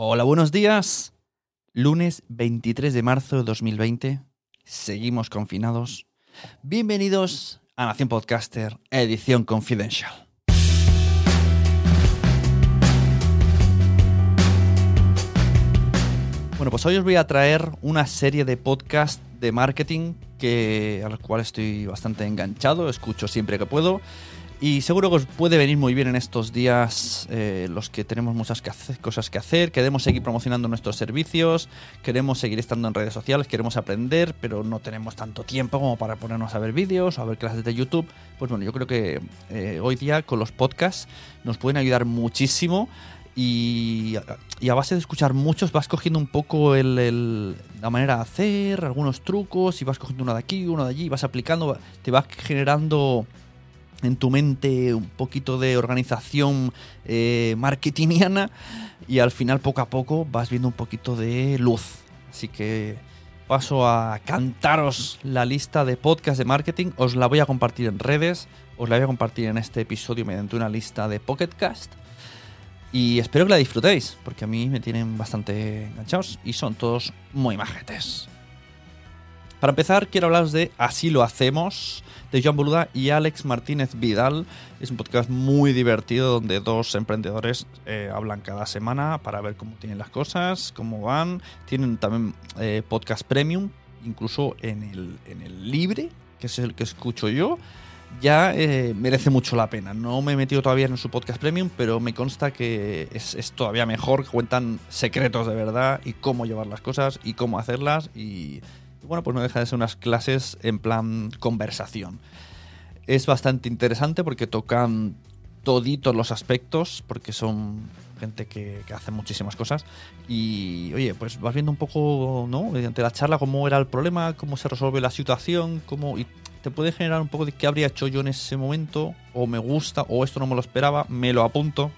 Hola, buenos días. Lunes 23 de marzo de 2020. Seguimos confinados. Bienvenidos a Nación Podcaster, edición confidencial. Bueno, pues hoy os voy a traer una serie de podcasts de marketing que, a los cuales estoy bastante enganchado, escucho siempre que puedo. Y seguro que os puede venir muy bien en estos días eh, los que tenemos muchas que hacer, cosas que hacer, queremos seguir promocionando nuestros servicios, queremos seguir estando en redes sociales, queremos aprender, pero no tenemos tanto tiempo como para ponernos a ver vídeos o a ver clases de YouTube. Pues bueno, yo creo que eh, hoy día con los podcasts nos pueden ayudar muchísimo y, y, a base de escuchar muchos vas cogiendo un poco el, la manera de hacer, algunos trucos y vas cogiendo uno de aquí, uno de allí, vas aplicando, te vas generando en tu mente un poquito de organización eh, marketingiana y al final poco a poco vas viendo un poquito de luz. Así que paso a cantaros la lista de podcasts de marketing. Os la voy a compartir en redes, os la voy a compartir en este episodio mediante una lista de Pocketcast. Y espero que la disfrutéis, porque a mí me tienen bastante enganchados y son todos muy majetes. Para empezar, quiero hablaros de Así lo hacemos, de Joan Boluda y Alex Martínez Vidal. Es un podcast muy divertido donde dos emprendedores eh, hablan cada semana para ver cómo tienen las cosas, cómo van. Tienen también eh, podcast premium, incluso en el, en el libre, que es el que escucho yo. Ya eh, merece mucho la pena. No me he metido todavía en su podcast premium, pero me consta que es, es todavía mejor. Cuentan secretos de verdad y cómo llevar las cosas y cómo hacerlas. Y, bueno, pues no deja de ser unas clases en plan conversación. Es bastante interesante porque tocan toditos los aspectos, porque son gente que, que, hace muchísimas cosas. Y oye, pues vas viendo un poco, ¿no? Mediante la charla, cómo era el problema, cómo se resuelve la situación, cómo. Y te puede generar un poco de qué habría hecho yo en ese momento, o me gusta, o esto no me lo esperaba, me lo apunto.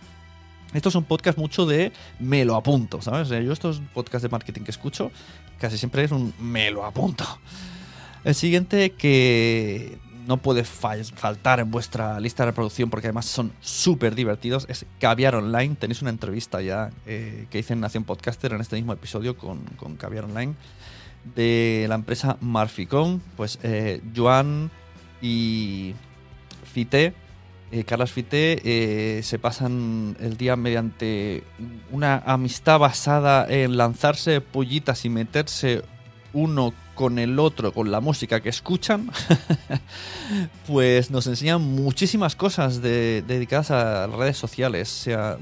Estos son podcasts mucho de me lo apunto, ¿sabes? Yo estos podcasts de marketing que escucho casi siempre es un me lo apunto. El siguiente que no puede faltar en vuestra lista de reproducción porque además son súper divertidos es Caviar Online. Tenéis una entrevista ya eh, que hice en Nación Podcaster en este mismo episodio con, Caviar Online de la empresa Marficon. Pues eh, Joan y Fité eh, Carlas Fité eh, se pasan el día mediante una amistad basada en lanzarse pollitas y meterse uno con el otro, con la música que escuchan, pues nos enseñan muchísimas cosas de, dedicadas a redes sociales. Sea,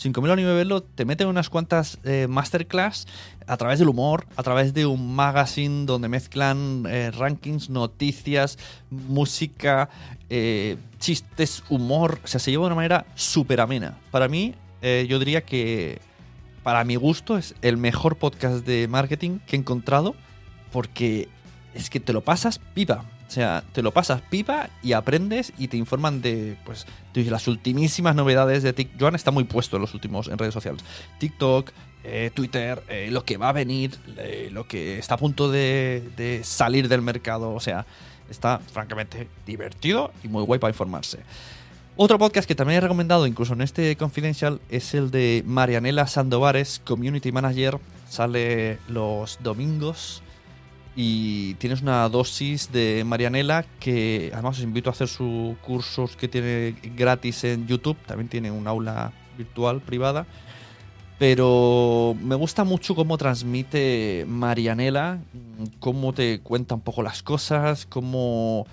5000 ni verlo, te meten unas cuantas eh, masterclass a través del humor, a través de un magazine donde mezclan eh, rankings, noticias, música, eh, chistes, humor. O sea, se lleva de una manera súper amena. Para mí, yo diría que, para mi gusto, es el mejor podcast de marketing que he encontrado porque es que te lo pasas pipa. O sea, te lo pasas pipa y aprendes y te informan de, pues, de las ultimísimas novedades de TikTok. Joan está muy puesto en los últimos en redes sociales. TikTok, eh, Twitter, eh, lo que va a venir, eh, lo que está a punto de, de, salir del mercado. O sea, está francamente divertido y muy guay para informarse. Otro podcast que también he recomendado, incluso en este Confidential, es el de Marianela Sandovares, Community Manager. Sale los domingos y tienes una dosis de Marianela que además os invito a hacer sus cursos que tiene gratis en YouTube. También tiene un aula virtual privada. Pero me gusta mucho cómo transmite Marianela, cómo te cuenta un poco las cosas, cómo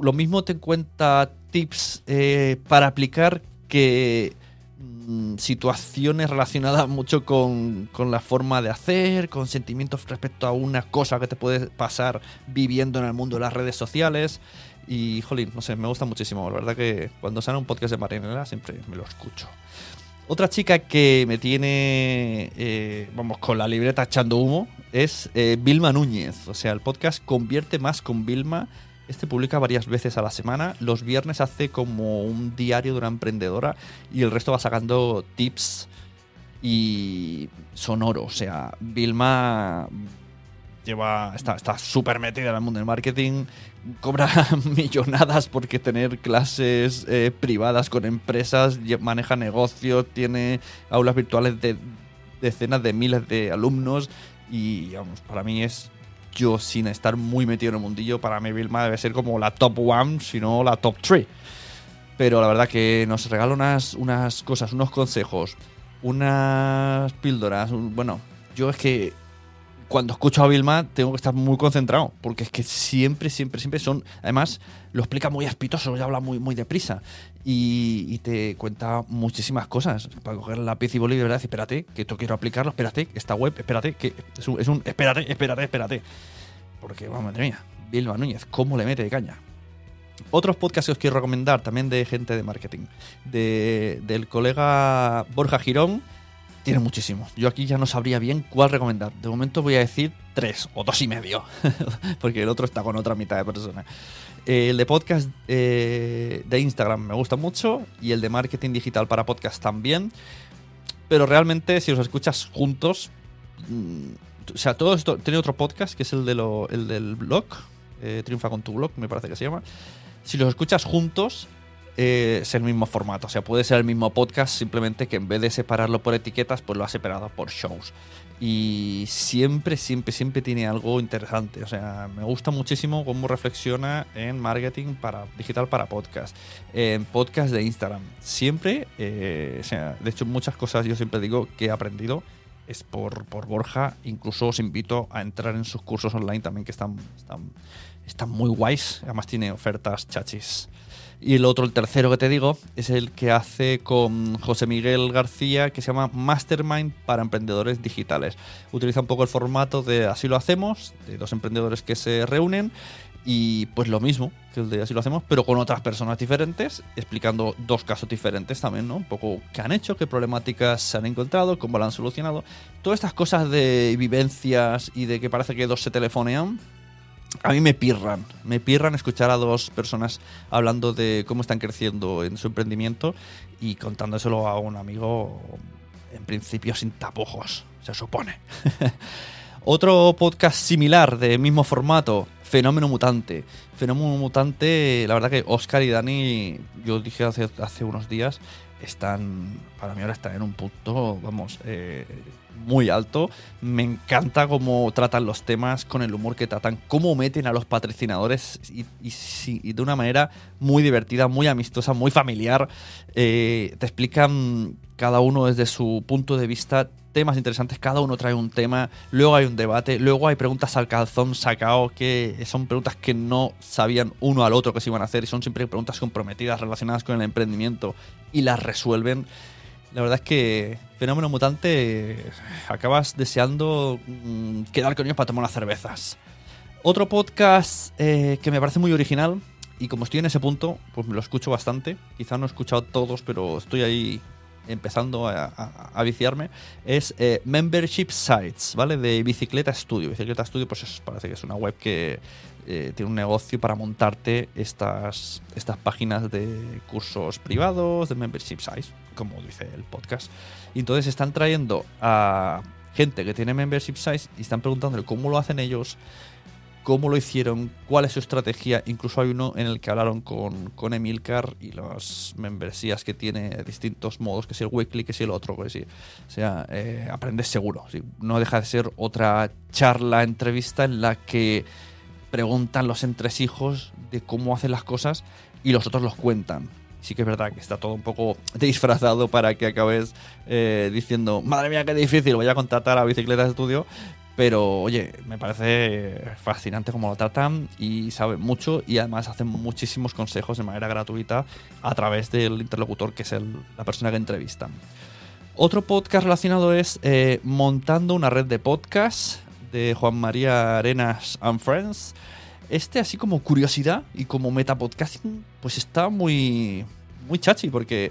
lo mismo te cuenta tips eh, para aplicar que mm, situaciones relacionadas mucho con, con, la forma de hacer, con sentimientos respecto a una cosa que te puede pasar viviendo en el mundo de las redes sociales. Y, jolín, no sé, me gusta muchísimo. La verdad que cuando sale un podcast de Marinela siempre me lo escucho. Otra chica que me tiene, eh, vamos, con la libreta echando humo es eh, Vilma Núñez. O sea, el podcast Convierte Más con Vilma este publica varias veces a la semana. Los viernes hace como un diario de una emprendedora y el resto va sacando tips y sonoro. O sea, Vilma lleva está súper metida en el mundo del marketing, cobra millonadas porque tener clases eh, privadas con empresas, maneja negocios, tiene aulas virtuales de decenas de miles de alumnos y vamos, para mí es yo sin estar muy metido en el mundillo, para mí Vilma debe ser como la top one, si no la top three. Pero la verdad que nos regala unas, unas cosas, unos consejos, unas píldoras. bueno, yo es que cuando escucho a Vilma tengo que estar muy concentrado, porque es que siempre, siempre, siempre son. Además, lo explica muy aspitoso, ya habla muy, muy deprisa. Y, te cuenta muchísimas cosas para coger lápiz y de verdad y espérate, que esto quiero aplicarlo, espérate, esta web, espérate, que es un, es un espérate, espérate, espérate. Porque, vamos, madre mía, Vilma Núñez, ¿cómo le mete de caña? Otros podcasts que os quiero recomendar, también de gente de marketing, de, del colega Borja Girón tiene muchísimo. Yo aquí ya no sabría bien cuál recomendar. De momento voy a decir tres o dos y medio, porque el otro está con otra mitad de personas. el de podcast eh, de Instagram me gusta mucho y el de marketing digital para podcast también. Pero realmente, si los escuchas juntos, mm, o sea, todo esto. Tiene otro podcast que es el, de lo, el del blog, eh, Triunfa con tu blog, me parece que se llama. Si los escuchas juntos, eh, es el mismo formato. O sea, puede ser el mismo podcast, simplemente que en vez de separarlo por etiquetas, pues lo ha separado por shows. Y siempre, siempre, siempre tiene algo interesante. O sea, me gusta muchísimo cómo reflexiona en marketing para digital para podcast, en podcast de Instagram. Siempre, eh, o sea, de hecho, muchas cosas yo siempre digo que he aprendido es por, por Borja. Incluso os invito a entrar en sus cursos online también, que están, están, están muy guays. Además, tiene ofertas chachis. Y el otro, el tercero que te digo, es el que hace con José Miguel García, que se llama Mastermind para Emprendedores Digitales. Utiliza un poco el formato de Así lo hacemos, de dos emprendedores que se reúnen. Y pues lo mismo que el de Así lo hacemos, pero con otras personas diferentes, explicando dos casos diferentes también, ¿no? Un poco qué han hecho, qué problemáticas se han encontrado, cómo lo han solucionado. Todas estas cosas de vivencias y de que parece que dos se telefonean, a mí me pirran, me pirran escuchar a dos personas hablando de cómo están creciendo en su emprendimiento y contándoselo a un amigo en principio sin tapujos, se supone. Otro podcast similar de mismo formato, Fenómeno Mutante. Fenómeno Mutante, la verdad que Oscar y Dani, yo dije hace, hace unos días, están, para mí ahora están en un punto, vamos, eh, muy alto. Me encanta cómo tratan los temas, con el humor que tratan, cómo meten a los patrocinadores y, de una manera muy divertida, muy amistosa, muy familiar. Eh, te explican cada uno desde su punto de vista temas interesantes, cada uno trae un tema, luego hay un debate, luego hay preguntas al calzón sacado, que son preguntas que no sabían uno al otro que se iban a hacer y son siempre preguntas comprometidas relacionadas con el emprendimiento y las resuelven. La verdad es que Fenómeno Mutante acabas deseando mm, quedar con ellos para tomar unas cervezas. Otro podcast eh, que me parece muy original y como estoy en ese punto, pues me lo escucho bastante. Quizá no he escuchado todos, pero estoy ahí empezando a, viciarme, es eh, Membership Sites, ¿vale? De Bicicleta Studio. Bicicleta Studio, pues parece que es una web que eh, tiene un negocio para montarte estas, estas páginas de cursos privados, de Membership Sites, como dice el podcast. Y entonces están trayendo a gente que tiene Membership Sites y están preguntándole cómo lo hacen ellos cómo lo hicieron, cuál es su estrategia. Incluso hay uno en el que hablaron con, con Emilcar y las membresías que tiene distintos modos, que si el weekly, que si el otro, que si, o sea, eh, aprendes seguro. No deja de ser otra charla, entrevista en la que preguntan los entresijos de cómo hacen las cosas y los otros los cuentan. Sí que es verdad que está todo un poco disfrazado para que acabes eh, diciendo, madre mía, qué difícil, voy a contratar a Bicicletas de Estudio, pero oye, me parece fascinante cómo lo tratan y saben mucho y además hacen muchísimos consejos de manera gratuita a través del interlocutor que es la persona que entrevistan. Otro podcast relacionado es eh, Montando una red de podcasts de Juan María Arenas and Friends. Este, así como curiosidad y como metapodcasting, pues está muy, muy chachi porque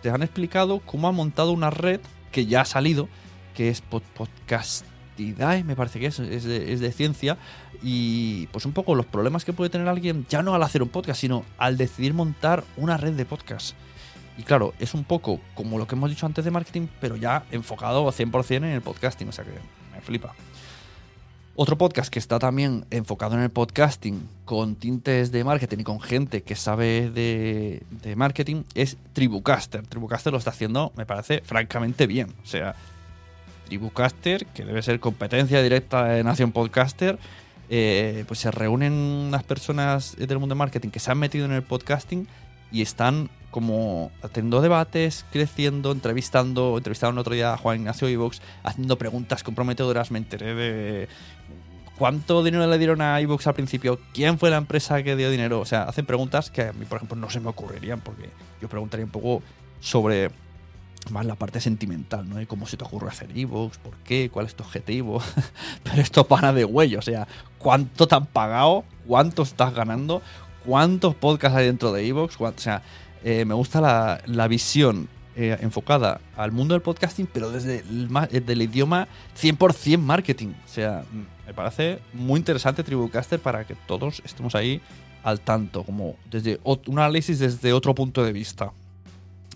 te, han explicado cómo ha montado una red que ya ha salido, que es podcast me parece que es, es de, ciencia, y pues un poco los problemas que puede tener alguien, ya no al hacer un podcast, sino al decidir montar una red de podcast. Y claro, es un poco como lo que hemos dicho antes de marketing, pero ya enfocado 100% en el podcasting, o sea que me flipa. Otro podcast que está también enfocado en el podcasting con tintes de marketing y con gente que sabe de, marketing es Tribucaster. Tribucaster lo está haciendo, me parece, francamente bien. O sea, Tribucaster, que debe ser competencia directa de Nación Podcaster, eh, pues se reúnen unas personas del mundo de marketing que se han metido en el podcasting y están como haciendo debates, creciendo, entrevistando, entrevistaron otro día a Juan Ignacio Ivox, haciendo preguntas comprometedoras, me enteré de cuánto dinero le dieron a iVoox al principio, quién fue la empresa que dio dinero, o sea, hacen preguntas que a mí, por ejemplo, no se me ocurrirían, porque yo preguntaría un poco sobre más la parte sentimental, ¿no? Y cómo se te ocurre hacer iVoox, por qué, cuál es tu objetivo, pero esto pana de huello, o sea, cuánto te han pagado, cuánto estás ganando, cuántos podcasts hay dentro de iVoox, o sea, eh, me gusta la, la visión eh, enfocada al mundo del podcasting, pero desde el, desde el idioma 100% marketing. O sea, me parece muy interesante Tribucaster para que todos estemos ahí al tanto, como desde un análisis desde otro punto de vista.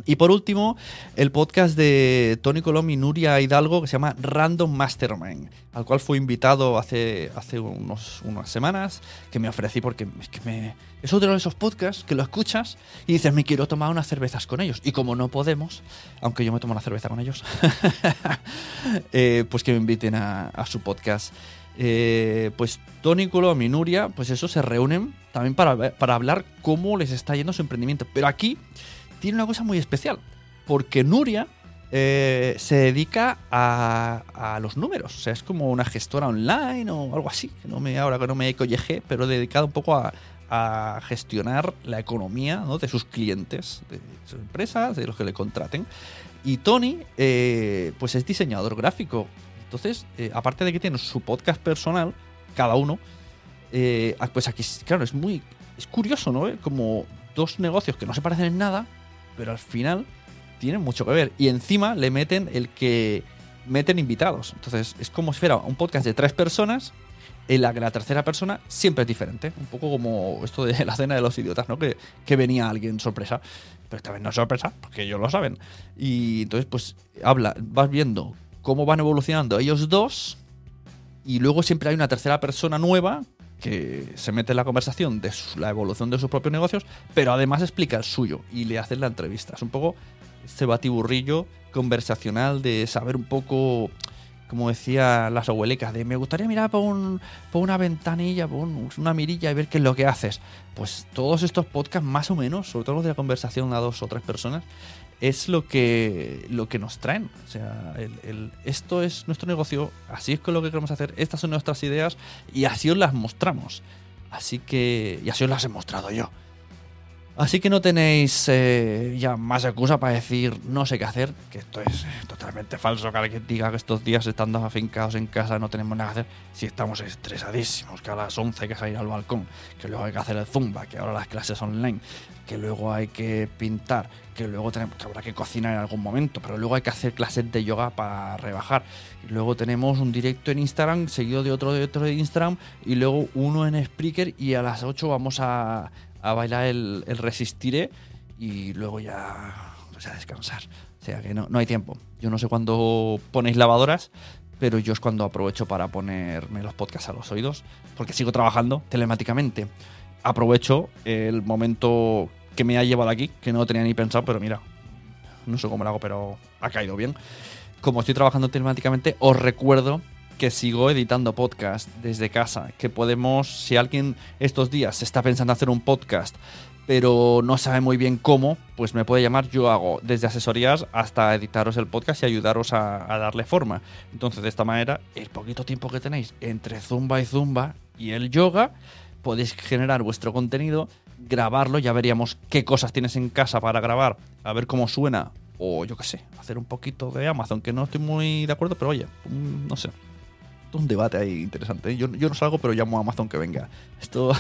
Y por último, el podcast de Tony Colom y Nuria Hidalgo que se llama Random Mastermind, al cual fui invitado hace, hace unos, unas semanas, que me ofrecí porque es que me, es otro de esos podcasts que lo escuchas y dices, me quiero tomar unas cervezas con ellos. Y como no podemos, aunque yo me tomo una cerveza con ellos, eh, pues que me inviten a, su podcast. Eh, pues Tony Colom y Nuria, pues eso, se reúnen también para, para hablar cómo les está yendo su emprendimiento. Pero aquí tiene una cosa muy especial, porque Nuria eh, se dedica a, los números, o sea, es como una gestora online o algo así, no me, ahora que no me colleje, pero dedicada un poco a, gestionar la economía de sus clientes, de sus empresas, de los que le contraten. Y Tony, eh, pues es diseñador gráfico. Entonces, eh, aparte de que tiene su podcast personal, cada uno, pues aquí, claro, es muy. Es curioso, ¿no? Como dos negocios que no se parecen en nada, pero al final tienen mucho que ver. Y encima le meten el que meten invitados. Entonces es como si fuera un podcast de tres personas en la que la tercera persona siempre es diferente. Un poco como esto de la cena de los idiotas, ¿no? Que, que venía alguien sorpresa. Pero esta vez no es sorpresa, porque ellos lo saben. Y entonces, pues, habla, vas viendo cómo van evolucionando ellos dos. Y luego siempre hay una tercera persona nueva que se mete en la conversación de la evolución de sus propios negocios, pero además explica el suyo y le hacen la entrevista. Es un poco este batiburrillo conversacional de saber un poco, como decía las abuelicas, de me gustaría mirar por, un, por una ventanilla, por una mirilla y ver qué es lo que haces. Pues todos estos podcasts, más o menos, sobre todo los de la conversación a dos o tres personas, es lo que, lo que nos traen. O sea, el, esto es nuestro negocio, así es con lo que queremos hacer, estas son nuestras ideas y así os las mostramos. Así que, y así os las he mostrado yo. Así que no tenéis eh, ya más excusa para decir no sé qué hacer, que esto es totalmente falso que alguien diga que estos días estando afincados en casa no tenemos nada que hacer, si estamos estresadísimos, que a las 11 hay que salir al balcón, que luego hay que hacer el zumba, que ahora las clases online, que luego hay que pintar, que luego tenemos, que habrá que cocinar en algún momento, pero luego hay que hacer clases de yoga para rebajar. Y luego tenemos un directo en Instagram, seguido de otro de otro de Instagram, y luego uno en Spreaker, y a las 8 vamos a a bailar el, resistiré y luego ya pues a descansar. O sea que no, no hay tiempo. Yo no sé cuándo ponéis lavadoras, pero yo es cuando aprovecho para ponerme los podcasts a los oídos, porque sigo trabajando telemáticamente. Aprovecho el momento que me ha llevado aquí, que no tenía ni pensado, pero mira, no sé cómo lo hago, pero ha caído bien. Como estoy trabajando telemáticamente, os recuerdo que sigo editando podcast desde casa, que podemos, si alguien estos días está pensando hacer un podcast, pero no sabe muy bien cómo, pues me puede llamar, yo hago desde asesorías hasta editaros el podcast y ayudaros a, a darle forma. Entonces, de esta manera, el poquito tiempo que tenéis entre Zumba y Zumba y el yoga, podéis generar vuestro contenido, grabarlo, ya veríamos qué cosas tienes en casa para grabar, a ver cómo suena, o yo qué sé, hacer un poquito de Amazon, que no estoy muy de acuerdo, pero oye, mm, no sé. Es un debate ahí interesante. Yo, yo no salgo, pero llamo a Amazon que venga. Esto.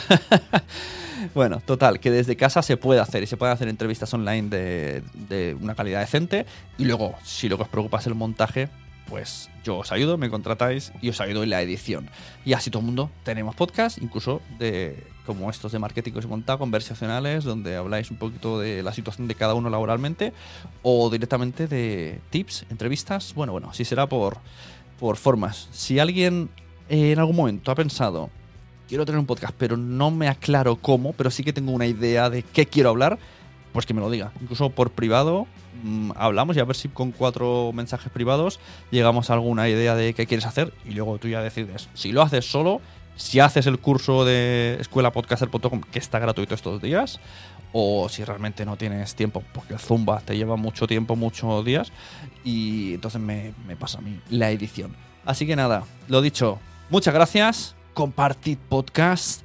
bueno, total, que desde casa se puede hacer y se pueden hacer entrevistas online de, de una calidad decente. Y luego, si lo que os preocupa es el montaje, pues yo os ayudo, me contratáis y os ayudo en la edición. Y así todo el mundo tenemos podcast, incluso de como estos de marketing que os he conversacionales, donde habláis un poquito de la situación de cada uno laboralmente, o directamente de tips, entrevistas. Bueno, bueno, así será por, por formas. Si alguien eh, en algún momento ha pensado, quiero tener un podcast, pero no me aclaro cómo, pero sí que tengo una idea de qué quiero hablar, pues que me lo diga. Incluso por privado mm, hablamos y a ver si con cuatro mensajes privados llegamos a alguna idea de qué quieres hacer y luego tú ya decides. Si lo haces solo, si haces el curso de escuelapodcaster.com que está gratuito estos días, o si realmente no tienes tiempo, porque el Zumba te lleva mucho tiempo, muchos días, y entonces me, pasa a mí la edición. Así que nada, lo dicho, muchas gracias, compartid podcast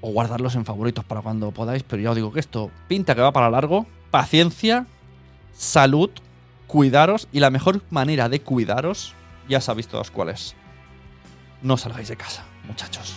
o guardarlos en favoritos para cuando podáis, pero ya os digo que esto pinta que va para largo, paciencia, salud, cuidaros y la mejor manera de cuidaros, ya sabéis todas cuáles. No salgáis de casa, muchachos.